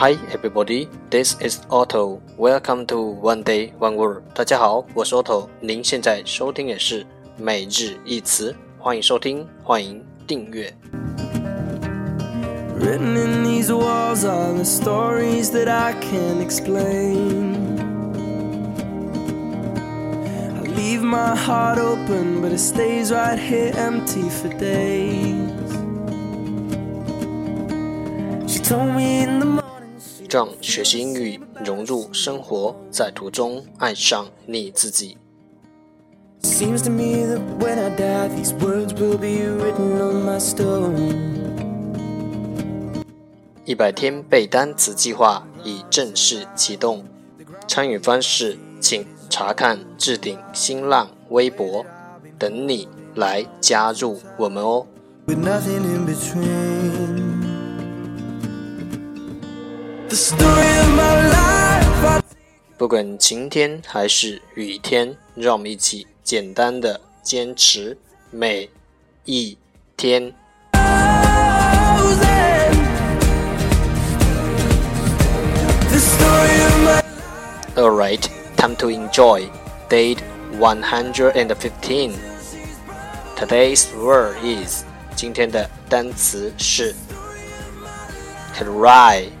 Hi everybody, this is Otto. Welcome to One Day One Word. 大家好，我是 Otto。您现在收听的是每日一词，欢迎收听，欢迎订阅。Written in these walls are the stories that I can't explain. I leave my heart open, but it stays right here empty for days. She told me in the 让学习英语融入生活，在途中爱上你自己。一百天背单词计划已正式启动，参与方式请查看置顶新浪微博，等你来加入我们哦。不管晴天还是雨天，让我们一起简单的坚持每一天。Alright, time to enjoy date 115. Today's word is 今天的单词是 cry。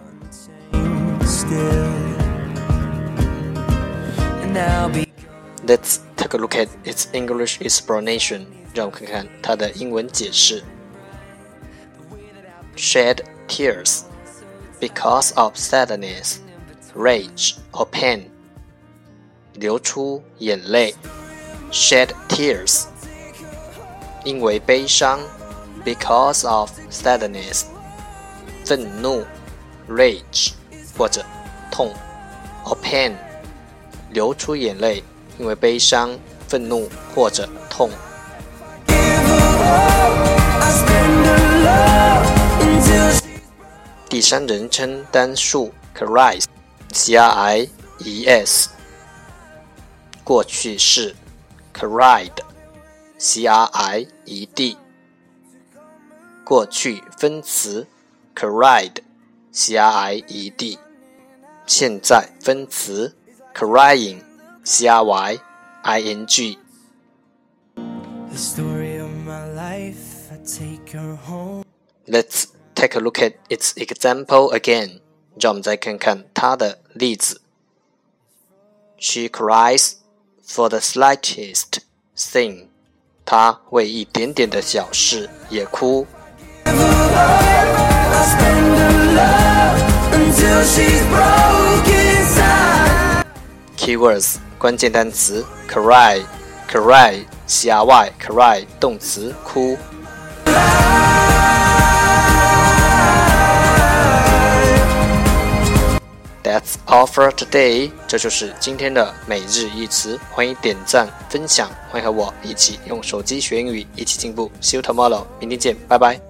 Let's take a look at its English explanation. 让我们看看它的英文解释。Shed tears because of sadness, rage or pain. 流出眼泪，shed tears，因为悲伤，because of sadness，愤怒，rage 或者 痛，or pain，流出眼泪，因为悲伤、愤怒或者痛。第三人称单数 cries，c r i e s，过去式 cried，c r i e d，过去分词 cried，c r i e d。现在分词 crying，c r y i n g。Let's take a look at its example again。让我们再看看它的例子。She cries for the slightest thing。她为一点点的小事也哭。 Keywords 关键单词 cry cry c r y cry 动词哭。That's all for today。这就是今天的每日一词。欢迎点赞分享，欢迎和我一起用手机学英语，一起进步。See you tomorrow。明天见，拜拜。